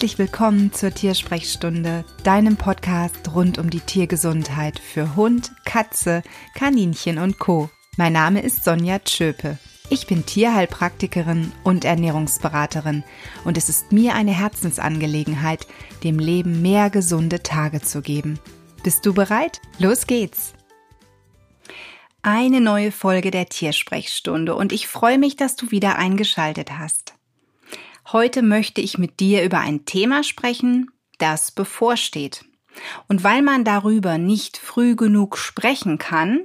Herzlich willkommen zur Tiersprechstunde, deinem Podcast rund um die Tiergesundheit für Hund, Katze, Kaninchen und Co. Mein Name ist Sonja Tschöpe. Ich bin Tierheilpraktikerin und Ernährungsberaterin und es ist mir eine Herzensangelegenheit, dem Leben mehr gesunde Tage zu geben. Bist du bereit? Los geht's! Eine neue Folge der Tiersprechstunde und ich freue mich, dass du wieder eingeschaltet hast. Heute möchte ich mit dir über ein Thema sprechen, das bevorsteht. Und weil man darüber nicht früh genug sprechen kann,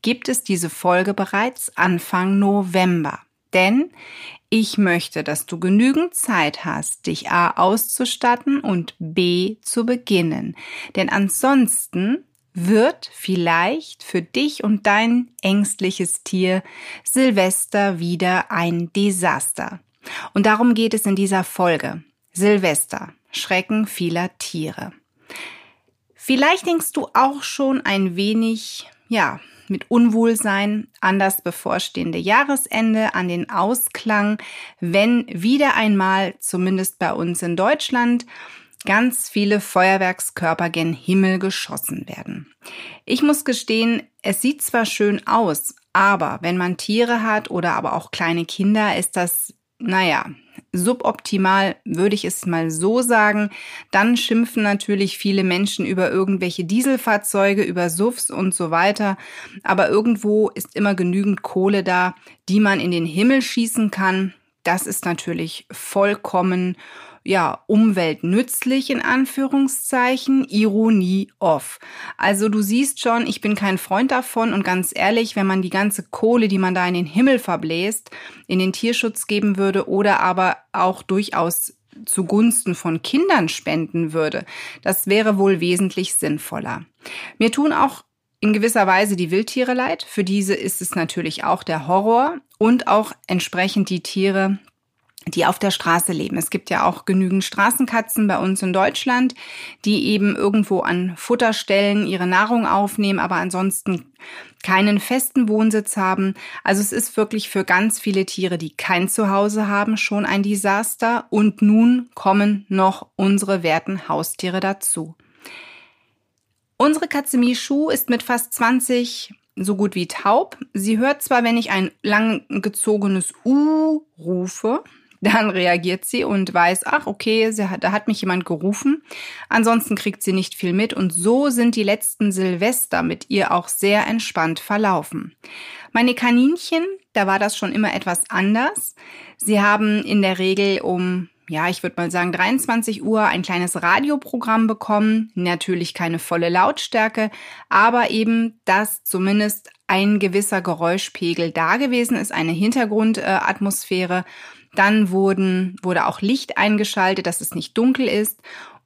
gibt es diese Folge bereits Anfang November. Denn ich möchte, dass du genügend Zeit hast, dich A auszustatten und B zu beginnen. Denn ansonsten wird vielleicht für dich und dein ängstliches Tier Silvester wieder ein Desaster. Und darum geht es in dieser Folge. Silvester, Schrecken vieler Tiere. Vielleicht denkst du auch schon ein wenig, ja, mit Unwohlsein an das bevorstehende Jahresende, an den Ausklang, wenn wieder einmal, zumindest bei uns in Deutschland, ganz viele Feuerwerkskörper gen Himmel geschossen werden. Ich muss gestehen, es sieht zwar schön aus, aber wenn man Tiere hat oder aber auch kleine Kinder, ist das naja, suboptimal würde ich es mal so sagen. Dann schimpfen natürlich viele Menschen über irgendwelche Dieselfahrzeuge, über SUVs und so weiter. Aber irgendwo ist immer genügend Kohle da, die man in den Himmel schießen kann. Das ist natürlich vollkommen ja, umweltnützlich in Anführungszeichen, Ironie off. Also du siehst schon, ich bin kein Freund davon und ganz ehrlich, wenn man die ganze Kohle, die man da in den Himmel verbläst, in den Tierschutz geben würde oder aber auch durchaus zugunsten von Kindern spenden würde, das wäre wohl wesentlich sinnvoller. Mir tun auch in gewisser Weise die Wildtiere leid. Für diese ist es natürlich auch der Horror und auch entsprechend die Tiere, die auf der Straße leben. Es gibt ja auch genügend Straßenkatzen bei uns in Deutschland, die eben irgendwo an Futterstellen ihre Nahrung aufnehmen, aber ansonsten keinen festen Wohnsitz haben. Also es ist wirklich für ganz viele Tiere, die kein Zuhause haben, schon ein Desaster. Und nun kommen noch unsere werten Haustiere dazu. Unsere Katze Michu ist mit fast 20 so gut wie taub. Sie hört zwar, wenn ich ein langgezogenes U rufe, dann reagiert sie und weiß, ach okay, hat, da hat mich jemand gerufen. Ansonsten kriegt sie nicht viel mit und so sind die letzten Silvester mit ihr auch sehr entspannt verlaufen. Meine Kaninchen, da war das schon immer etwas anders. Sie haben in der Regel um ja, ich würde mal sagen, 23 Uhr ein kleines Radioprogramm bekommen. Natürlich keine volle Lautstärke, aber eben, dass zumindest ein gewisser Geräuschpegel da gewesen ist, eine Hintergrundatmosphäre. Dann wurden, wurde auch Licht eingeschaltet, dass es nicht dunkel ist.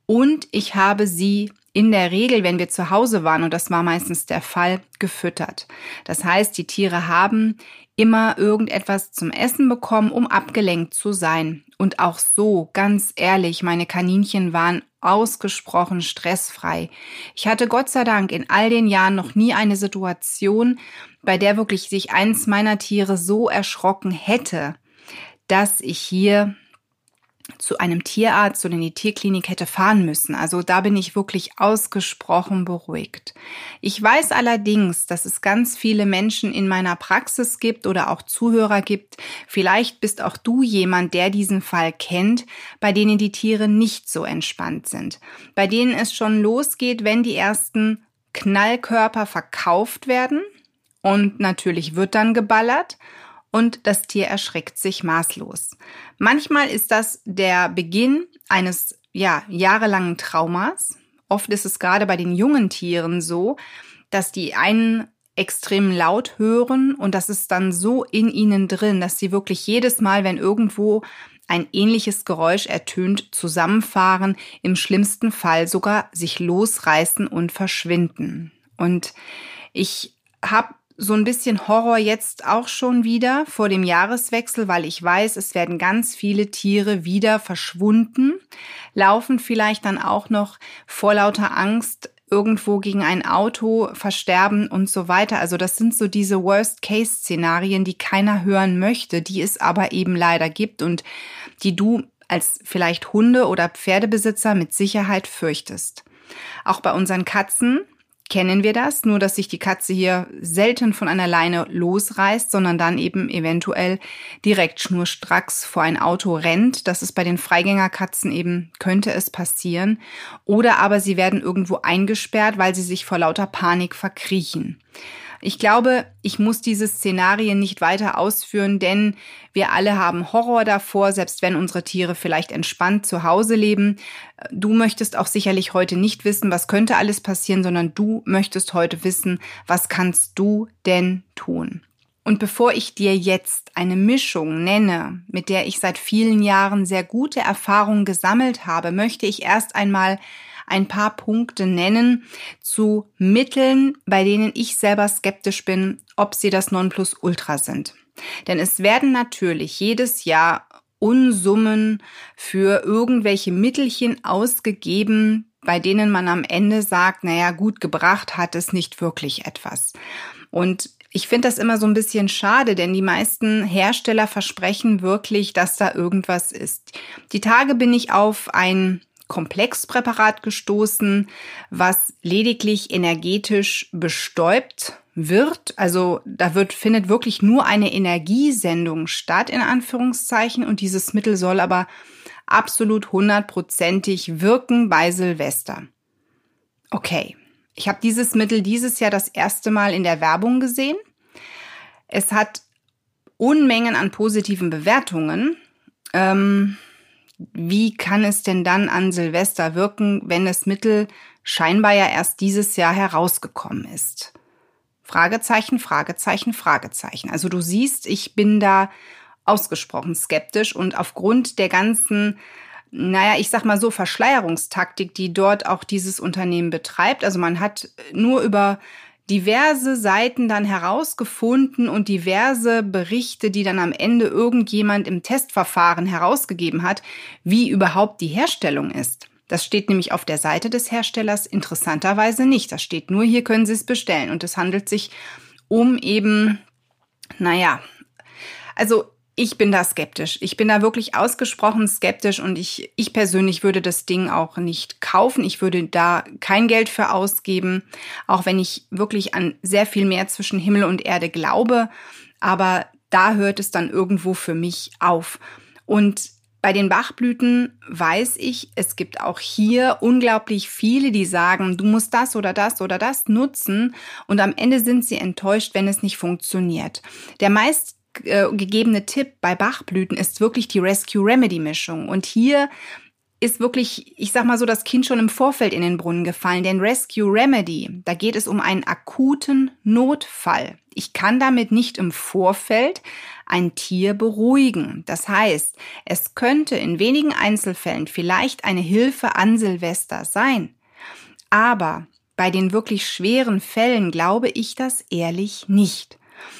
Und ich habe sie in der Regel, wenn wir zu Hause waren, und das war meistens der Fall, gefüttert. Das heißt, die Tiere haben immer irgendetwas zum Essen bekommen, um abgelenkt zu sein. Und auch so, ganz ehrlich, meine Kaninchen waren ausgesprochen stressfrei. Ich hatte Gott sei Dank in all den Jahren noch nie eine Situation, bei der wirklich sich eins meiner Tiere so erschrocken hätte, dass ich hier zu einem Tierarzt oder in die Tierklinik hätte fahren müssen. Also da bin ich wirklich ausgesprochen beruhigt. Ich weiß allerdings, dass es ganz viele Menschen in meiner Praxis gibt oder auch Zuhörer gibt. Vielleicht bist auch du jemand, der diesen Fall kennt, bei denen die Tiere nicht so entspannt sind. Bei denen es schon losgeht, wenn die ersten Knallkörper verkauft werden. Und natürlich wird dann geballert und das Tier erschreckt sich maßlos. Manchmal ist das der Beginn eines ja, jahrelangen Traumas. Oft ist es gerade bei den jungen Tieren so, dass die einen extrem laut hören und das ist dann so in ihnen drin, dass sie wirklich jedes Mal, wenn irgendwo ein ähnliches Geräusch ertönt, zusammenfahren, im schlimmsten Fall sogar sich losreißen und verschwinden. Und ich habe so ein bisschen Horror jetzt auch schon wieder vor dem Jahreswechsel, weil ich weiß, es werden ganz viele Tiere wieder verschwunden, laufen vielleicht dann auch noch vor lauter Angst irgendwo gegen ein Auto versterben und so weiter. Also das sind so diese Worst-Case-Szenarien, die keiner hören möchte, die es aber eben leider gibt und die du als vielleicht Hunde- oder Pferdebesitzer mit Sicherheit fürchtest. Auch bei unseren Katzen kennen wir das, nur dass sich die Katze hier selten von einer Leine losreißt, sondern dann eben eventuell direkt schnurstracks vor ein Auto rennt. Das ist bei den Freigängerkatzen eben, könnte es passieren. Oder aber sie werden irgendwo eingesperrt, weil sie sich vor lauter Panik verkriechen. Ich glaube, ich muss diese Szenarien nicht weiter ausführen, denn wir alle haben Horror davor, selbst wenn unsere Tiere vielleicht entspannt zu Hause leben. Du möchtest auch sicherlich heute nicht wissen, was könnte alles passieren, sondern du möchtest heute wissen, was kannst du denn tun? Und bevor ich dir jetzt eine Mischung nenne, mit der ich seit vielen Jahren sehr gute Erfahrungen gesammelt habe, möchte ich erst einmal ein paar Punkte nennen zu Mitteln, bei denen ich selber skeptisch bin, ob sie das Nonplusultra sind. Denn es werden natürlich jedes Jahr Unsummen für irgendwelche Mittelchen ausgegeben, bei denen man am Ende sagt, naja, gut gebracht hat es nicht wirklich etwas. Und ich finde das immer so ein bisschen schade, denn die meisten Hersteller versprechen wirklich, dass da irgendwas ist. Die Tage bin ich auf ein Komplexpräparat gestoßen, was lediglich energetisch bestäubt wird. Also da wird, findet wirklich nur eine Energiesendung statt, in Anführungszeichen. Und dieses Mittel soll aber absolut hundertprozentig wirken bei Silvester. Okay, ich habe dieses Mittel dieses Jahr das erste Mal in der Werbung gesehen. Es hat Unmengen an positiven Bewertungen. Ähm, wie kann es denn dann an Silvester wirken, wenn das Mittel scheinbar ja erst dieses Jahr herausgekommen ist? Fragezeichen, Fragezeichen, Fragezeichen. Also du siehst, ich bin da ausgesprochen skeptisch und aufgrund der ganzen, naja, ich sag mal so, Verschleierungstaktik, die dort auch dieses Unternehmen betreibt. Also man hat nur über diverse Seiten dann herausgefunden und diverse Berichte, die dann am Ende irgendjemand im Testverfahren herausgegeben hat, wie überhaupt die Herstellung ist. Das steht nämlich auf der Seite des Herstellers interessanterweise nicht. Das steht nur, hier können Sie es bestellen. Und es handelt sich um eben, naja, also ich bin da skeptisch. Ich bin da wirklich ausgesprochen skeptisch und ich, ich persönlich würde das Ding auch nicht kaufen. Ich würde da kein Geld für ausgeben, auch wenn ich wirklich an sehr viel mehr zwischen Himmel und Erde glaube. Aber da hört es dann irgendwo für mich auf. Und bei den Bachblüten weiß ich, es gibt auch hier unglaublich viele, die sagen, du musst das oder das oder das nutzen und am Ende sind sie enttäuscht, wenn es nicht funktioniert. Der meist äh, gegebene Tipp bei Bachblüten ist wirklich die Rescue Remedy Mischung. Und hier ist wirklich, ich sag mal so, das Kind schon im Vorfeld in den Brunnen gefallen. Denn Rescue Remedy, da geht es um einen akuten Notfall. Ich kann damit nicht im Vorfeld ein Tier beruhigen. Das heißt, es könnte in wenigen Einzelfällen vielleicht eine Hilfe an Silvester sein. Aber bei den wirklich schweren Fällen glaube ich das ehrlich nicht.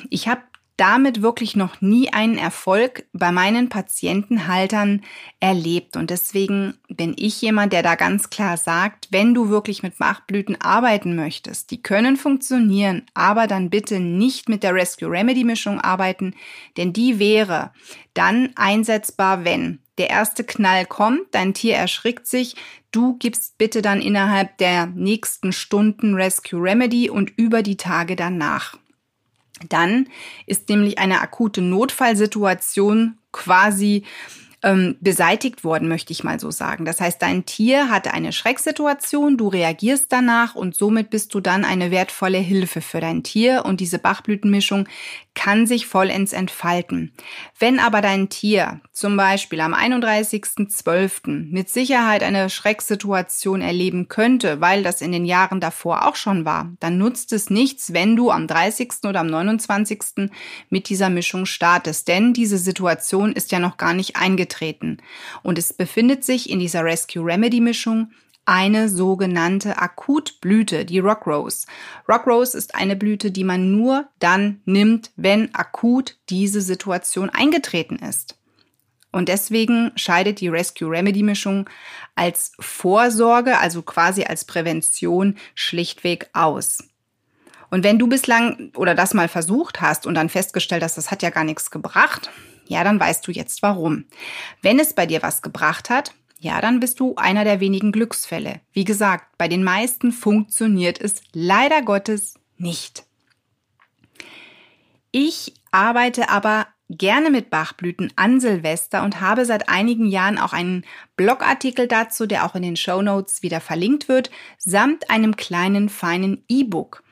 Ich habe damit wirklich noch nie einen Erfolg bei meinen Patientenhaltern erlebt. Und deswegen bin ich jemand, der da ganz klar sagt, wenn du wirklich mit Machblüten arbeiten möchtest, die können funktionieren, aber dann bitte nicht mit der Rescue Remedy Mischung arbeiten, denn die wäre dann einsetzbar, wenn der erste Knall kommt, dein Tier erschrickt sich, du gibst bitte dann innerhalb der nächsten Stunden Rescue Remedy und über die Tage danach. Dann ist nämlich eine akute Notfallsituation quasi ähm, beseitigt worden, möchte ich mal so sagen. Das heißt, dein Tier hatte eine Schrecksituation, du reagierst danach und somit bist du dann eine wertvolle Hilfe für dein Tier und diese Bachblütenmischung kann sich vollends entfalten. Wenn aber dein Tier zum Beispiel am 31.12. mit Sicherheit eine Schrecksituation erleben könnte, weil das in den Jahren davor auch schon war, dann nutzt es nichts, wenn du am 30. oder am 29. mit dieser Mischung startest, denn diese Situation ist ja noch gar nicht eingetreten und es befindet sich in dieser Rescue Remedy Mischung eine sogenannte Akutblüte, die Rock Rose. Rock Rose ist eine Blüte, die man nur dann nimmt, wenn akut diese Situation eingetreten ist. Und deswegen scheidet die Rescue Remedy Mischung als Vorsorge, also quasi als Prävention schlichtweg aus. Und wenn du bislang oder das mal versucht hast und dann festgestellt hast, das hat ja gar nichts gebracht, Ja, dann weißt du jetzt warum. Wenn es bei dir was gebracht hat, ja, dann bist du einer der wenigen Glücksfälle. Wie gesagt, bei den meisten funktioniert es leider Gottes nicht. Ich arbeite aber gerne mit Bachblüten an Silvester und habe seit einigen Jahren auch einen Blogartikel dazu, der auch in den Show Notes wieder verlinkt wird, samt einem kleinen feinen E-Book.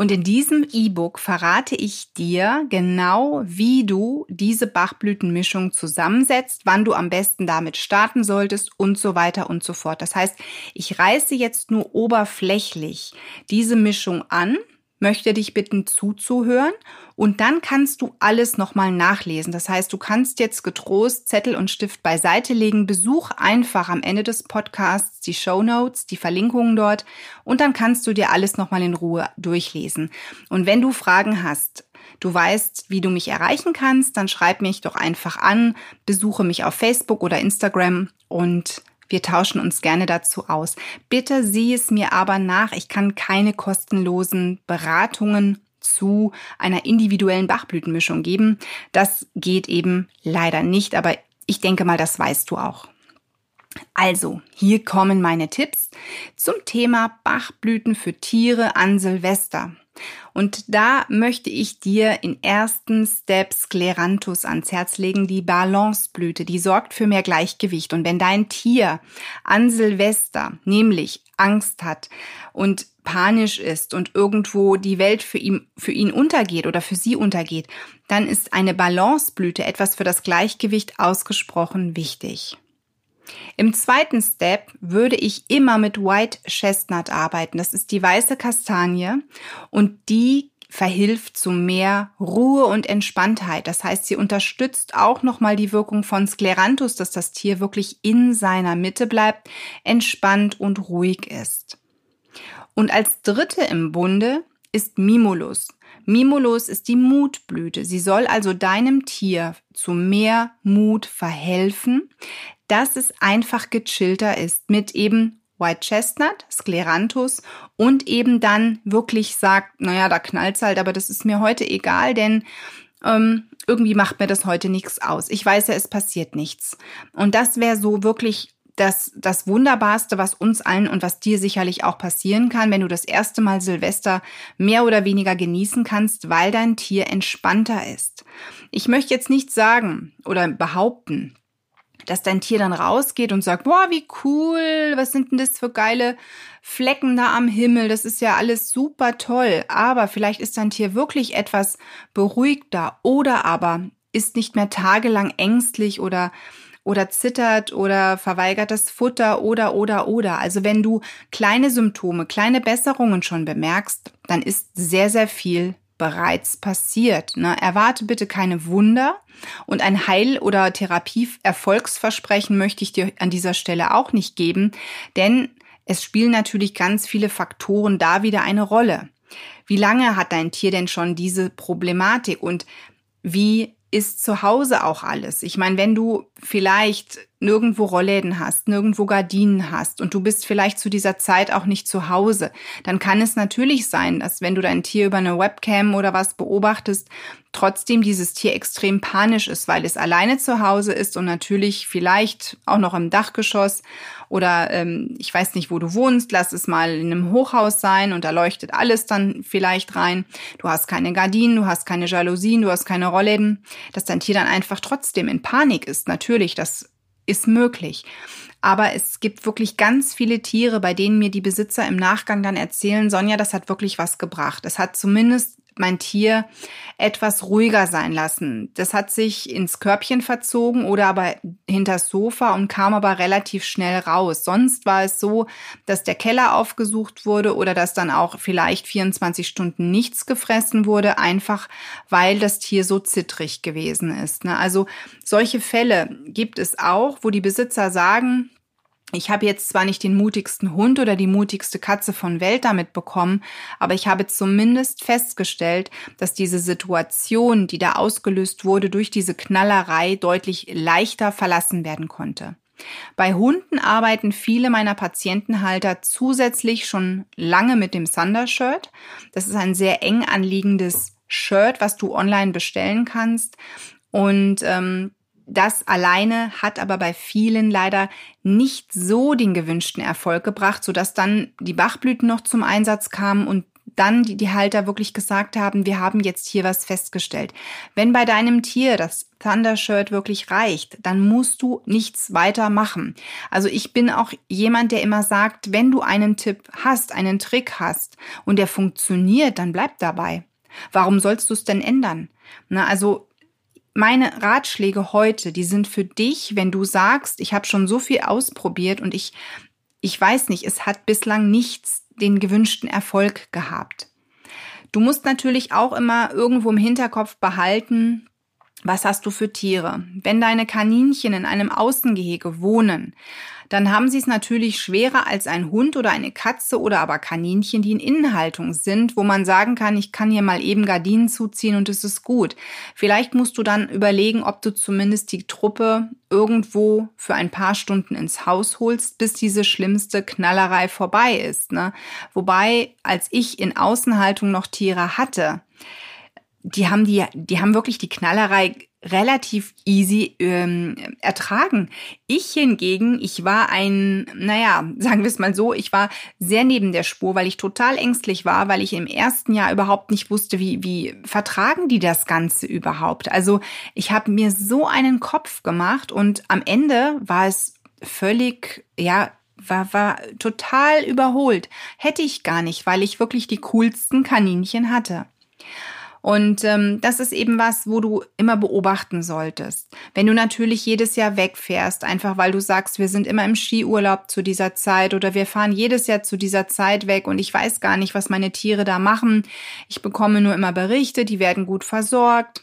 Und in diesem E-Book verrate ich dir genau, wie du diese Bachblütenmischung zusammensetzt, wann du am besten damit starten solltest und so weiter und so fort. Das heißt, ich reiße jetzt nur oberflächlich diese Mischung an möchte dich bitten zuzuhören und dann kannst du alles nochmal nachlesen. Das heißt, du kannst jetzt getrost Zettel und Stift beiseite legen. Besuch einfach am Ende des Podcasts die Show Notes, die Verlinkungen dort und dann kannst du dir alles nochmal in Ruhe durchlesen. Und wenn du Fragen hast, du weißt, wie du mich erreichen kannst, dann schreib mich doch einfach an, besuche mich auf Facebook oder Instagram und wir tauschen uns gerne dazu aus. Bitte sieh es mir aber nach. Ich kann keine kostenlosen Beratungen zu einer individuellen Bachblütenmischung geben. Das geht eben leider nicht, aber ich denke mal, das weißt du auch. Also, hier kommen meine Tipps zum Thema Bachblüten für Tiere an Silvester. Und da möchte ich dir in ersten Step Scleranthus ans Herz legen, die Balanceblüte, die sorgt für mehr Gleichgewicht. Und wenn dein Tier an Silvester nämlich Angst hat und panisch ist und irgendwo die Welt für ihn, für ihn untergeht oder für sie untergeht, dann ist eine Balanceblüte etwas für das Gleichgewicht ausgesprochen wichtig. Im zweiten Step würde ich immer mit White Chestnut arbeiten. Das ist die weiße Kastanie und die verhilft zu mehr Ruhe und Entspanntheit. Das heißt, sie unterstützt auch nochmal die Wirkung von Skleranthus, dass das Tier wirklich in seiner Mitte bleibt, entspannt und ruhig ist. Und als dritte im Bunde ist Mimulus. Mimulus ist die Mutblüte. Sie soll also deinem Tier zu mehr Mut verhelfen, dass es einfach gechillter ist mit eben White Chestnut, Skleranthus und eben dann wirklich sagt, naja, da knallt's halt, aber das ist mir heute egal, denn ähm, irgendwie macht mir das heute nichts aus. Ich weiß ja, es passiert nichts. Und das wäre so wirklich das, das Wunderbarste, was uns allen und was dir sicherlich auch passieren kann, wenn du das erste Mal Silvester mehr oder weniger genießen kannst, weil dein Tier entspannter ist. Ich möchte jetzt nicht sagen oder behaupten, dass dein Tier dann rausgeht und sagt, boah, wie cool, was sind denn das für geile Flecken da am Himmel, das ist ja alles super toll, aber vielleicht ist dein Tier wirklich etwas beruhigter oder aber ist nicht mehr tagelang ängstlich oder oder zittert oder verweigert das Futter oder oder oder. Also wenn du kleine Symptome, kleine Besserungen schon bemerkst, dann ist sehr, sehr viel bereits passiert. Ne? Erwarte bitte keine Wunder und ein Heil- oder Therapie-Erfolgsversprechen möchte ich dir an dieser Stelle auch nicht geben, denn es spielen natürlich ganz viele Faktoren da wieder eine Rolle. Wie lange hat dein Tier denn schon diese Problematik und wie ist zu Hause auch alles. Ich meine, wenn du vielleicht nirgendwo Rollläden hast, nirgendwo Gardinen hast und du bist vielleicht zu dieser Zeit auch nicht zu Hause, dann kann es natürlich sein, dass wenn du dein Tier über eine Webcam oder was beobachtest, trotzdem dieses Tier extrem panisch ist, weil es alleine zu Hause ist und natürlich vielleicht auch noch im Dachgeschoss oder ähm, ich weiß nicht, wo du wohnst, lass es mal in einem Hochhaus sein und da leuchtet alles dann vielleicht rein. Du hast keine Gardinen, du hast keine Jalousien, du hast keine Rollläden, dass dein Tier dann einfach trotzdem in Panik ist. Natürlich, das ist möglich. Aber es gibt wirklich ganz viele Tiere, bei denen mir die Besitzer im Nachgang dann erzählen, Sonja, das hat wirklich was gebracht. Es hat zumindest mein Tier etwas ruhiger sein lassen. Das hat sich ins Körbchen verzogen oder aber hinters Sofa und kam aber relativ schnell raus. Sonst war es so, dass der Keller aufgesucht wurde oder dass dann auch vielleicht 24 Stunden nichts gefressen wurde, einfach weil das Tier so zittrig gewesen ist. Ne? Also solche Fälle gibt es auch, wo die Besitzer sagen, ich habe jetzt zwar nicht den mutigsten Hund oder die mutigste Katze von Welt damit bekommen, aber ich habe zumindest festgestellt, dass diese Situation, die da ausgelöst wurde durch diese Knallerei, deutlich leichter verlassen werden konnte. Bei Hunden arbeiten viele meiner Patientenhalter zusätzlich schon lange mit dem Thunder Shirt. Das ist ein sehr eng anliegendes Shirt, was du online bestellen kannst Und ähm, das alleine hat aber bei vielen leider nicht so den gewünschten Erfolg gebracht, sodass dann die Bachblüten noch zum Einsatz kamen und dann die, die Halter wirklich gesagt haben, wir haben jetzt hier was festgestellt. Wenn bei deinem Tier das Thundershirt wirklich reicht, dann musst du nichts weiter machen. Also ich bin auch jemand, der immer sagt, wenn du einen Tipp hast, einen Trick hast und der funktioniert, dann bleib dabei. Warum sollst du es denn ändern? Na, also meine Ratschläge heute, die sind für dich, wenn du sagst, ich habe schon so viel ausprobiert und ich ich weiß nicht, es hat bislang nichts den gewünschten Erfolg gehabt. Du musst natürlich auch immer irgendwo im Hinterkopf behalten, was hast du für Tiere? Wenn deine Kaninchen in einem Außengehege wohnen, dann haben sie es natürlich schwerer als ein Hund oder eine Katze oder aber Kaninchen, die in Innenhaltung sind, wo man sagen kann, ich kann hier mal eben Gardinen zuziehen und es ist gut. Vielleicht musst du dann überlegen, ob du zumindest die Truppe irgendwo für ein paar Stunden ins Haus holst, bis diese schlimmste Knallerei vorbei ist. Ne? Wobei, als ich in Außenhaltung noch Tiere hatte, die haben die, die haben wirklich die Knallerei relativ easy ähm, ertragen. Ich hingegen, ich war ein, naja, sagen wir es mal so, ich war sehr neben der Spur, weil ich total ängstlich war, weil ich im ersten Jahr überhaupt nicht wusste, wie, wie vertragen die das Ganze überhaupt. Also ich habe mir so einen Kopf gemacht und am Ende war es völlig, ja, war, war total überholt. Hätte ich gar nicht, weil ich wirklich die coolsten Kaninchen hatte. Und ähm, das ist eben was, wo du immer beobachten solltest. Wenn du natürlich jedes Jahr wegfährst, einfach weil du sagst, wir sind immer im Skiurlaub zu dieser Zeit oder wir fahren jedes Jahr zu dieser Zeit weg und ich weiß gar nicht, was meine Tiere da machen. Ich bekomme nur immer Berichte, die werden gut versorgt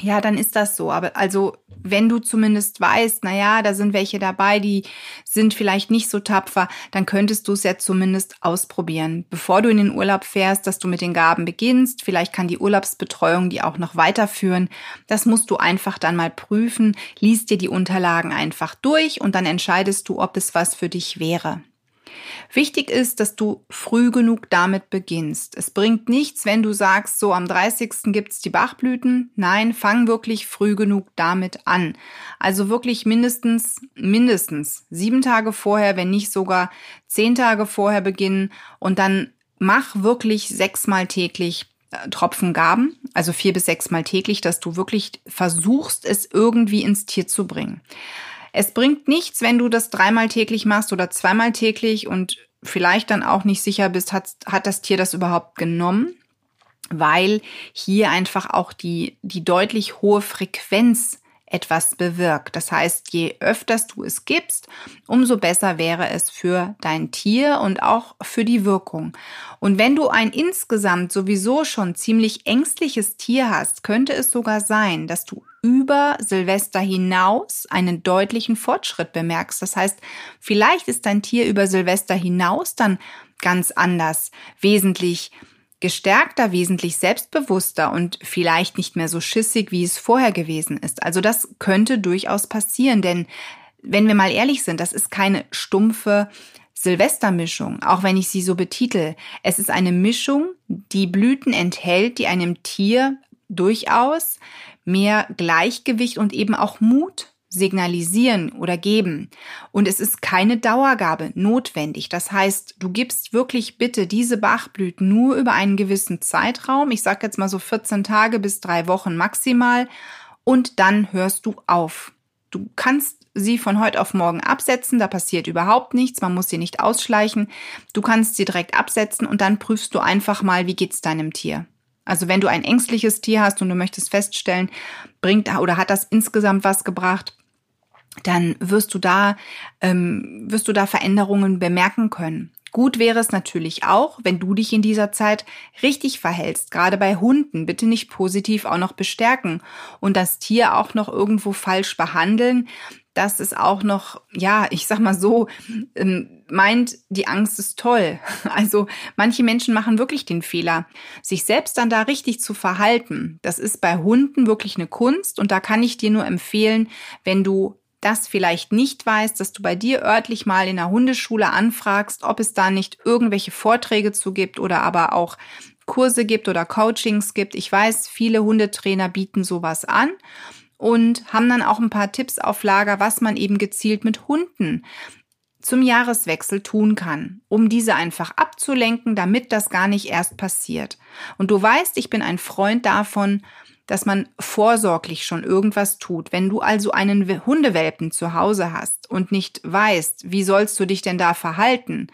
ja, dann ist das so. Aber also, wenn du zumindest weißt, na ja, da sind welche dabei, die sind vielleicht nicht so tapfer, dann könntest du es ja zumindest ausprobieren, bevor du in den Urlaub fährst, dass du mit den Gaben beginnst. Vielleicht kann die Urlaubsbetreuung die auch noch weiterführen. Das musst du einfach dann mal prüfen. Lies dir die Unterlagen einfach durch und dann entscheidest du, ob es was für dich wäre. Wichtig ist, dass du früh genug damit beginnst. Es bringt nichts, wenn du sagst, so am 30. gibt's die Bachblüten. Nein, fang wirklich früh genug damit an. Also wirklich mindestens, mindestens sieben Tage vorher, wenn nicht sogar zehn Tage vorher beginnen und dann mach wirklich sechsmal täglich äh, Tropfen Gaben, also vier bis sechsmal täglich, dass du wirklich versuchst, es irgendwie ins Tier zu bringen. Es bringt nichts, wenn du das dreimal täglich machst oder zweimal täglich und vielleicht dann auch nicht sicher bist, hat, hat das Tier das überhaupt genommen, weil hier einfach auch die, die deutlich hohe Frequenz etwas bewirkt. Das heißt, je öfters du es gibst, umso besser wäre es für dein Tier und auch für die Wirkung. Und wenn du ein insgesamt sowieso schon ziemlich ängstliches Tier hast, könnte es sogar sein, dass du über Silvester hinaus einen deutlichen Fortschritt bemerkst. Das heißt, vielleicht ist dein Tier über Silvester hinaus dann ganz anders, wesentlich gestärkter, wesentlich selbstbewusster und vielleicht nicht mehr so schissig, wie es vorher gewesen ist. Also das könnte durchaus passieren, denn wenn wir mal ehrlich sind, das ist keine stumpfe Silvestermischung, auch wenn ich sie so betitel. Es ist eine Mischung, die Blüten enthält, die einem Tier durchaus mehr Gleichgewicht und eben auch Mut signalisieren oder geben. Und es ist keine Dauergabe notwendig. Das heißt, du gibst wirklich bitte diese Bachblüten nur über einen gewissen Zeitraum. Ich sage jetzt mal so 14 Tage bis drei Wochen maximal. Und dann hörst du auf. Du kannst sie von heute auf morgen absetzen, da passiert überhaupt nichts, man muss sie nicht ausschleichen. Du kannst sie direkt absetzen und dann prüfst du einfach mal, wie geht's deinem Tier. Also wenn du ein ängstliches Tier hast und du möchtest feststellen, bringt oder hat das insgesamt was gebracht, dann wirst du da ähm, wirst du da Veränderungen bemerken können. Gut wäre es natürlich auch, wenn du dich in dieser Zeit richtig verhältst. Gerade bei Hunden bitte nicht positiv auch noch bestärken und das Tier auch noch irgendwo falsch behandeln dass es auch noch, ja, ich sag mal so, ähm, meint, die Angst ist toll. Also manche Menschen machen wirklich den Fehler, sich selbst dann da richtig zu verhalten. Das ist bei Hunden wirklich eine Kunst und da kann ich dir nur empfehlen, wenn du das vielleicht nicht weißt, dass du bei dir örtlich mal in der Hundeschule anfragst, ob es da nicht irgendwelche Vorträge zu gibt oder aber auch Kurse gibt oder Coachings gibt. Ich weiß, viele Hundetrainer bieten sowas an und haben dann auch ein paar Tipps auf Lager, was man eben gezielt mit Hunden zum Jahreswechsel tun kann, um diese einfach abzulenken, damit das gar nicht erst passiert. Und du weißt, ich bin ein Freund davon, dass man vorsorglich schon irgendwas tut. Wenn du also einen Hundewelpen zu Hause hast und nicht weißt, wie sollst du dich denn da verhalten,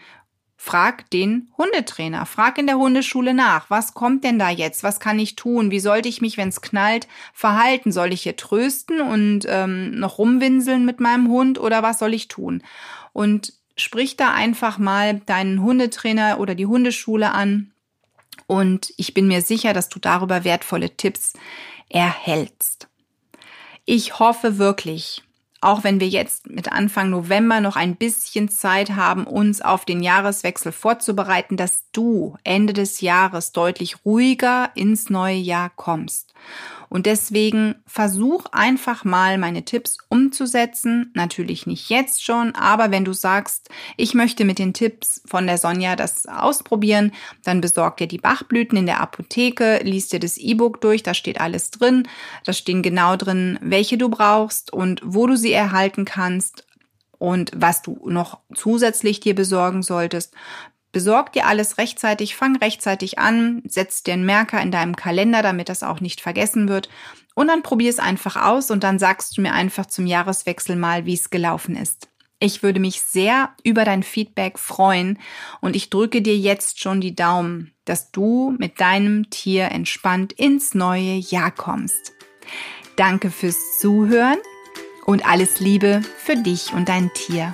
frag den Hundetrainer, frag in der Hundeschule nach, was kommt denn da jetzt, was kann ich tun, wie sollte ich mich, wenn es knallt, verhalten, soll ich hier trösten und ähm, noch rumwinseln mit meinem Hund oder was soll ich tun? Und sprich da einfach mal deinen Hundetrainer oder die Hundeschule an und ich bin mir sicher, dass du darüber wertvolle Tipps erhältst. Ich hoffe wirklich, auch wenn wir jetzt mit Anfang November noch ein bisschen Zeit haben, uns auf den Jahreswechsel vorzubereiten, dass du Ende des Jahres deutlich ruhiger ins neue Jahr kommst und deswegen versuch einfach mal meine Tipps umzusetzen. Natürlich nicht jetzt schon, aber wenn du sagst, ich möchte mit den Tipps von der Sonja das ausprobieren, dann besorg dir die Bachblüten in der Apotheke, liest dir das E-Book durch, da steht alles drin. Da stehen genau drin, welche du brauchst und wo du sie erhalten kannst und was du noch zusätzlich dir besorgen solltest. Besorg dir alles rechtzeitig, fang rechtzeitig an, setz dir einen Merker in deinem Kalender, damit das auch nicht vergessen wird. Und dann probier es einfach aus und dann sagst du mir einfach zum Jahreswechsel mal, wie es gelaufen ist. Ich würde mich sehr über dein Feedback freuen und ich drücke dir jetzt schon die Daumen, dass du mit deinem Tier entspannt ins neue Jahr kommst. Danke fürs Zuhören und alles Liebe für dich und dein Tier.